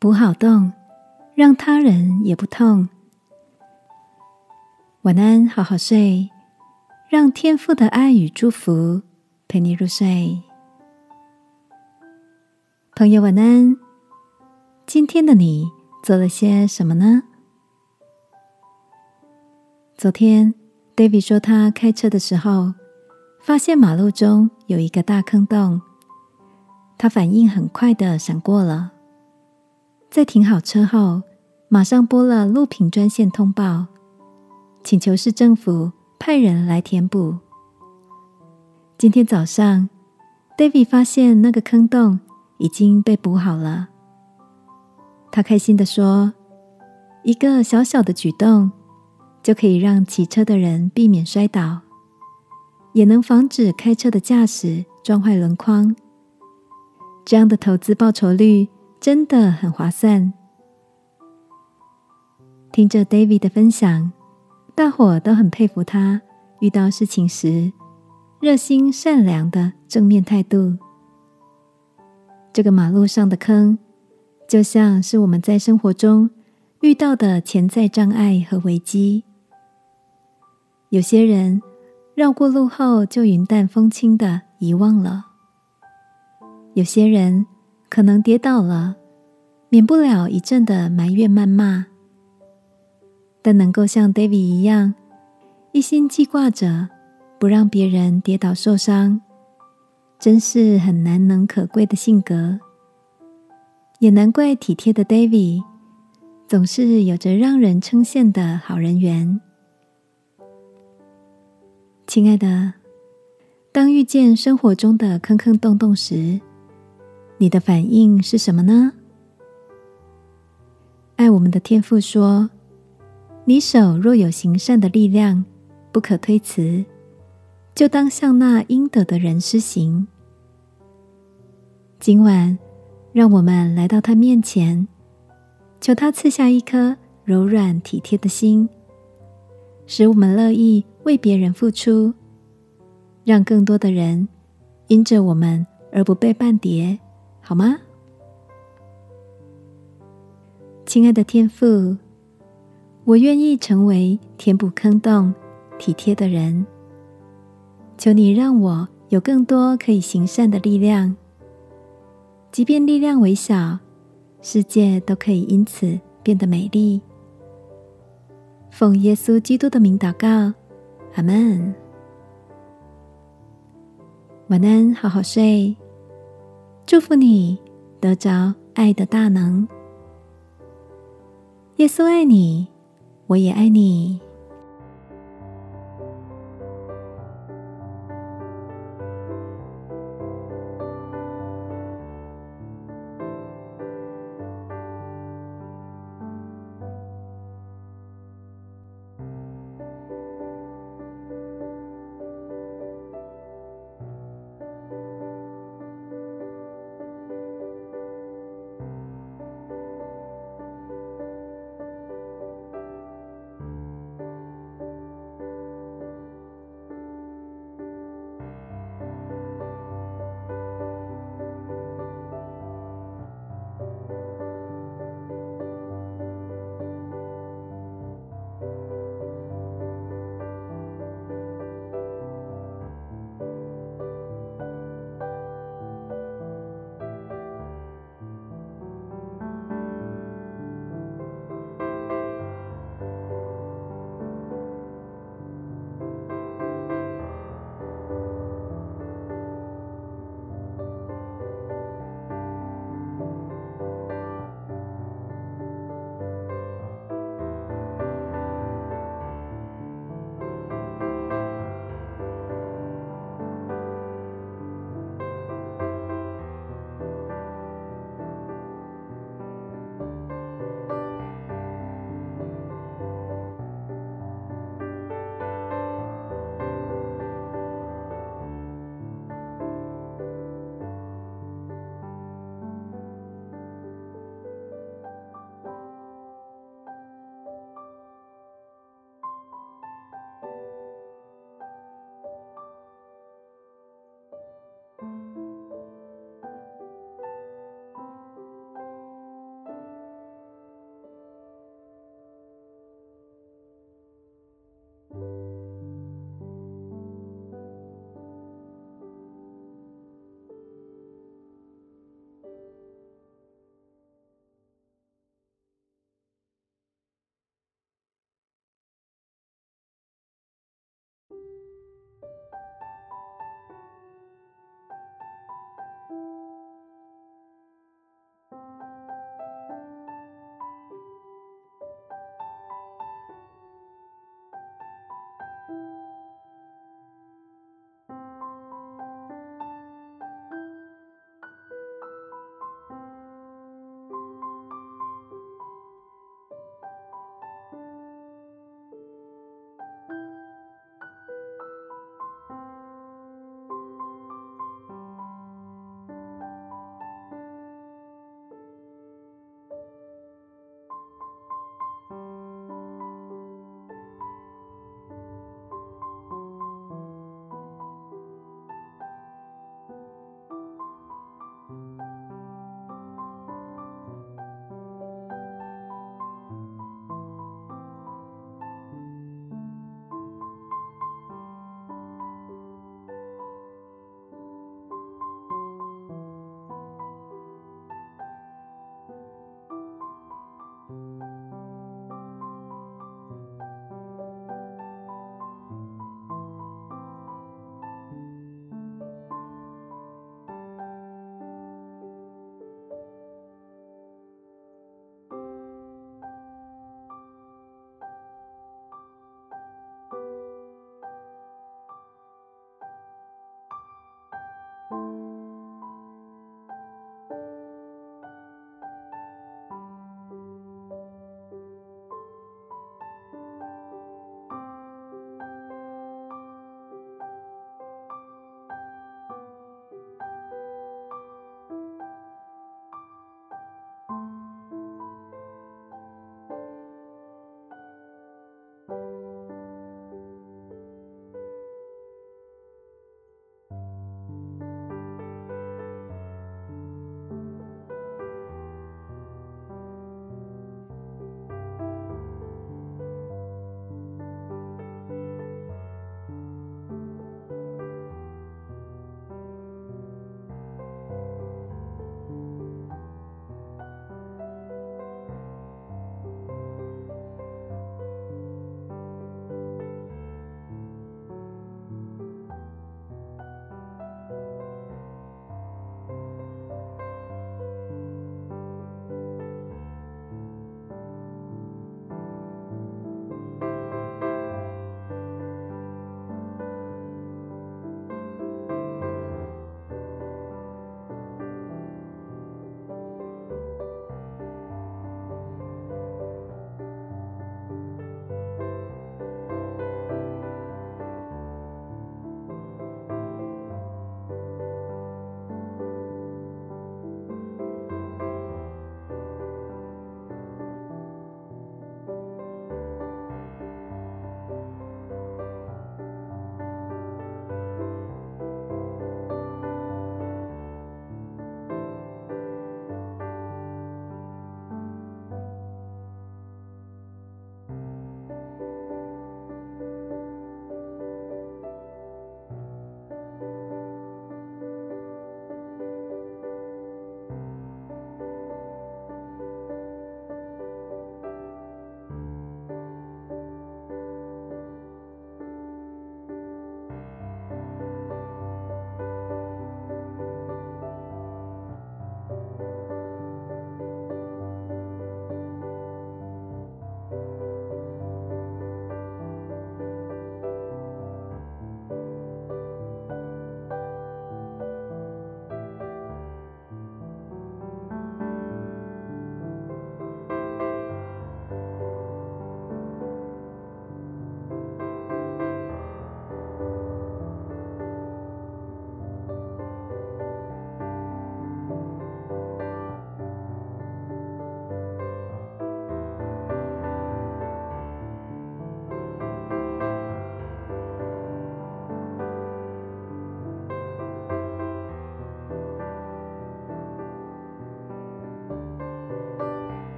补好洞，让他人也不痛。晚安，好好睡，让天父的爱与祝福陪你入睡。朋友，晚安。今天的你做了些什么呢？昨天，David 说他开车的时候，发现马路中有一个大坑洞，他反应很快的闪过了，在停好车后，马上拨了路平专线通报。请求市政府派人来填补。今天早上，David 发现那个坑洞已经被补好了。他开心的说：“一个小小的举动，就可以让骑车的人避免摔倒，也能防止开车的驾驶撞坏轮框。这样的投资报酬率真的很划算。”听着 David 的分享。大伙都很佩服他遇到事情时热心善良的正面态度。这个马路上的坑，就像是我们在生活中遇到的潜在障碍和危机。有些人绕过路后就云淡风轻的遗忘了；有些人可能跌倒了，免不了一阵的埋怨谩骂。但能够像 David 一样，一心记挂着不让别人跌倒受伤，真是很难能可贵的性格。也难怪体贴的 David 总是有着让人称羡的好人缘。亲爱的，当遇见生活中的坑坑洞洞时，你的反应是什么呢？爱我们的天父说。你手若有行善的力量，不可推辞，就当向那应得的人施行。今晚，让我们来到他面前，求他赐下一颗柔软体贴的心，使我们乐意为别人付出，让更多的人因着我们而不被半跌，好吗？亲爱的天父。我愿意成为填补坑洞、体贴的人。求你让我有更多可以行善的力量，即便力量微小，世界都可以因此变得美丽。奉耶稣基督的名祷告，阿门。晚安，好好睡。祝福你得着爱的大能。耶稣爱你。我也爱你。